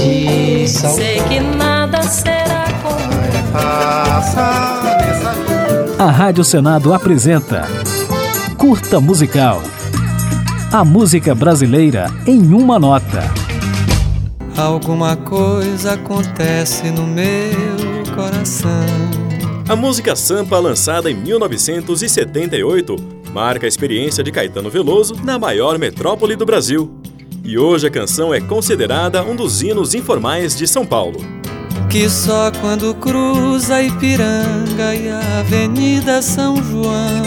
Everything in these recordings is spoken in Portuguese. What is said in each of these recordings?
ti. Sei que nada será como A Rádio Senado apresenta Curta Musical. A música brasileira em uma nota. Alguma coisa acontece no meu coração. A música Sampa, lançada em 1978, marca a experiência de Caetano Veloso na maior metrópole do Brasil. E hoje a canção é considerada um dos hinos informais de São Paulo. Que só quando cruza Ipiranga e a Avenida São João.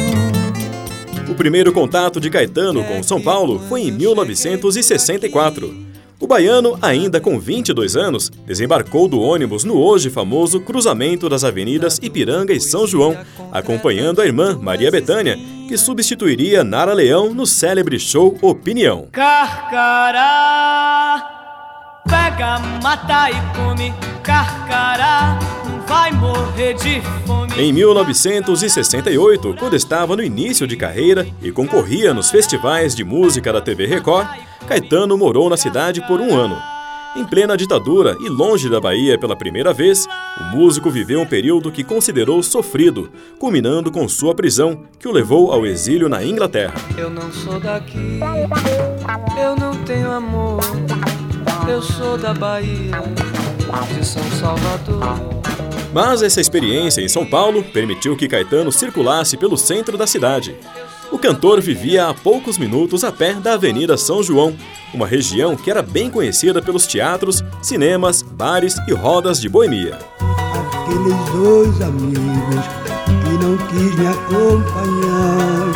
O primeiro contato de Caetano com São Paulo foi em 1964. O baiano, ainda com 22 anos, desembarcou do ônibus no hoje famoso cruzamento das avenidas Ipiranga e São João, acompanhando a irmã Maria Betânia, que substituiria Nara Leão no célebre show Opinião. Carcará, pega, mata e come, carcará, vai morrer de fome. Em 1968, quando estava no início de carreira e concorria nos festivais de música da TV Record, Caetano morou na cidade por um ano. Em plena ditadura e longe da Bahia pela primeira vez, o músico viveu um período que considerou sofrido, culminando com sua prisão, que o levou ao exílio na Inglaterra. Eu não sou daqui, eu não tenho amor. Eu sou da Bahia, de São Salvador. Mas essa experiência em São Paulo permitiu que Caetano circulasse pelo centro da cidade. O cantor vivia a poucos minutos a pé da Avenida São João, uma região que era bem conhecida pelos teatros, cinemas, bares e rodas de boemia. Aqueles dois amigos que não quis me acompanhar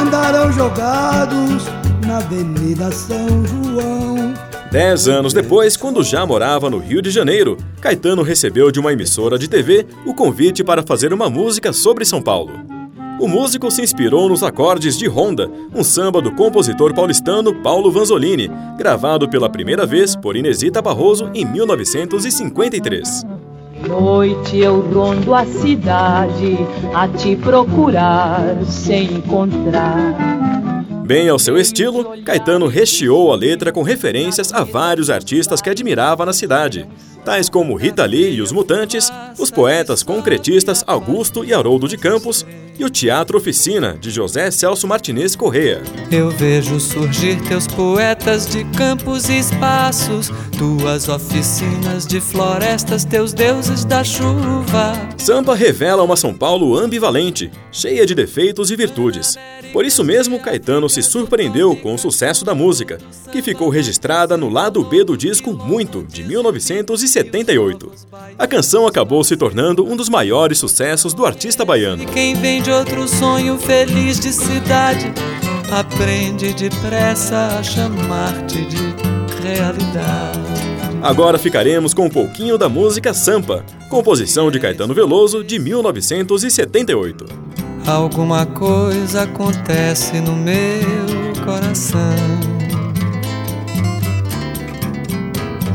andaram jogados na Avenida São João. Dez anos depois, quando já morava no Rio de Janeiro, Caetano recebeu de uma emissora de TV o convite para fazer uma música sobre São Paulo. O músico se inspirou nos acordes de Honda, um samba do compositor paulistano Paulo Vanzolini, gravado pela primeira vez por Inesita Barroso em 1953. Noite eu rondo a cidade a te procurar sem encontrar. Bem ao seu estilo, Caetano recheou a letra com referências a vários artistas que admirava na cidade, tais como Rita Lee e os Mutantes, os poetas concretistas Augusto e Haroldo de Campos e o Teatro Oficina, de José Celso Martinez Correa. Eu vejo surgir teus poetas de campos e espaços, tuas oficinas de florestas, teus deuses da chuva. Sampa revela uma São Paulo ambivalente, cheia de defeitos e virtudes. Por isso mesmo, Caetano se surpreendeu com o sucesso da música, que ficou registrada no lado B do disco Muito, de 1978. A canção acabou se tornando um dos maiores sucessos do artista baiano. E quem vem de outro sonho feliz de cidade, aprende depressa a chamar-te de realidade. Agora ficaremos com um pouquinho da música Sampa, composição de Caetano Veloso de 1978. Alguma coisa acontece no meu coração.